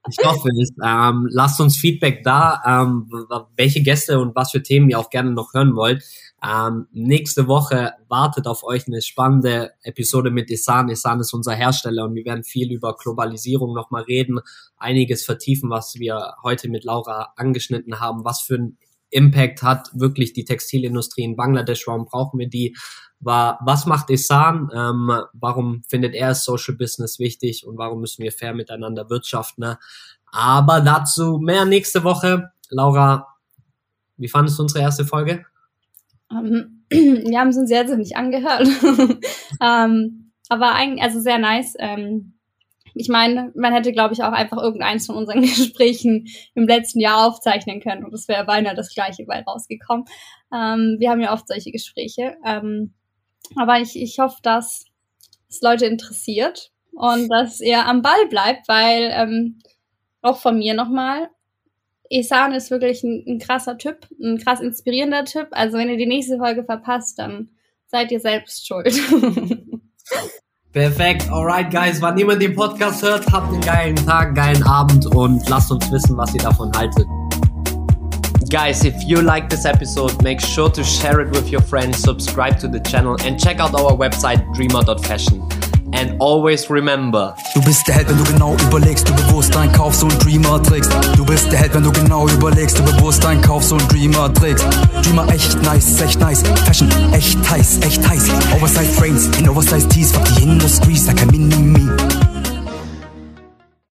Speaker 1: Ich hoffe es. Ähm, lasst uns Feedback da, ähm, welche Gäste und was für Themen ihr auch gerne noch hören wollt. Ähm, nächste Woche wartet auf euch eine spannende Episode mit Isan. Isan ist unser Hersteller und wir werden viel über Globalisierung nochmal reden, einiges vertiefen, was wir heute mit Laura angeschnitten haben, was für ein Impact hat wirklich die Textilindustrie in Bangladesch, warum brauchen wir die, war, was macht Isan, ähm, warum findet er Social Business wichtig und warum müssen wir fair miteinander wirtschaften. Ne? Aber dazu mehr nächste Woche. Laura, wie fandest du unsere erste Folge?
Speaker 3: Um, wir haben es uns sehr ziemlich angehört. um, ähm, aber eigentlich, also sehr nice. Um, ich meine, man hätte, glaube ich, auch einfach irgendeins von unseren Gesprächen im letzten Jahr aufzeichnen können und es wäre beinahe das gleiche bei rausgekommen. Ähm, wir haben ja oft solche Gespräche. Ähm, aber ich, ich hoffe, dass es Leute interessiert und dass ihr am Ball bleibt, weil ähm, auch von mir nochmal, Esan ist wirklich ein, ein krasser Typ, ein krass inspirierender Typ. Also wenn ihr die nächste Folge verpasst, dann seid ihr selbst schuld.
Speaker 1: Perfekt. Alright, guys. Wann jemand den Podcast hört, habt einen geilen Tag, geilen Abend und lasst uns wissen, was ihr davon haltet. Guys, if you like this episode, make sure to share it with your friends, subscribe to the channel and check out our website dreamer.fashion. And always remember.
Speaker 2: Du bist der Held, wenn du genau überlegst, du Dreamer trägst. Du bist der Held, wenn du genau überlegst, du Dreamer trägst. Dreamer echt nice, echt nice. Fashion echt heiß, echt heiß. Oversized Frames in Oversized Tees, fuck die Industries, like a Mini-Me.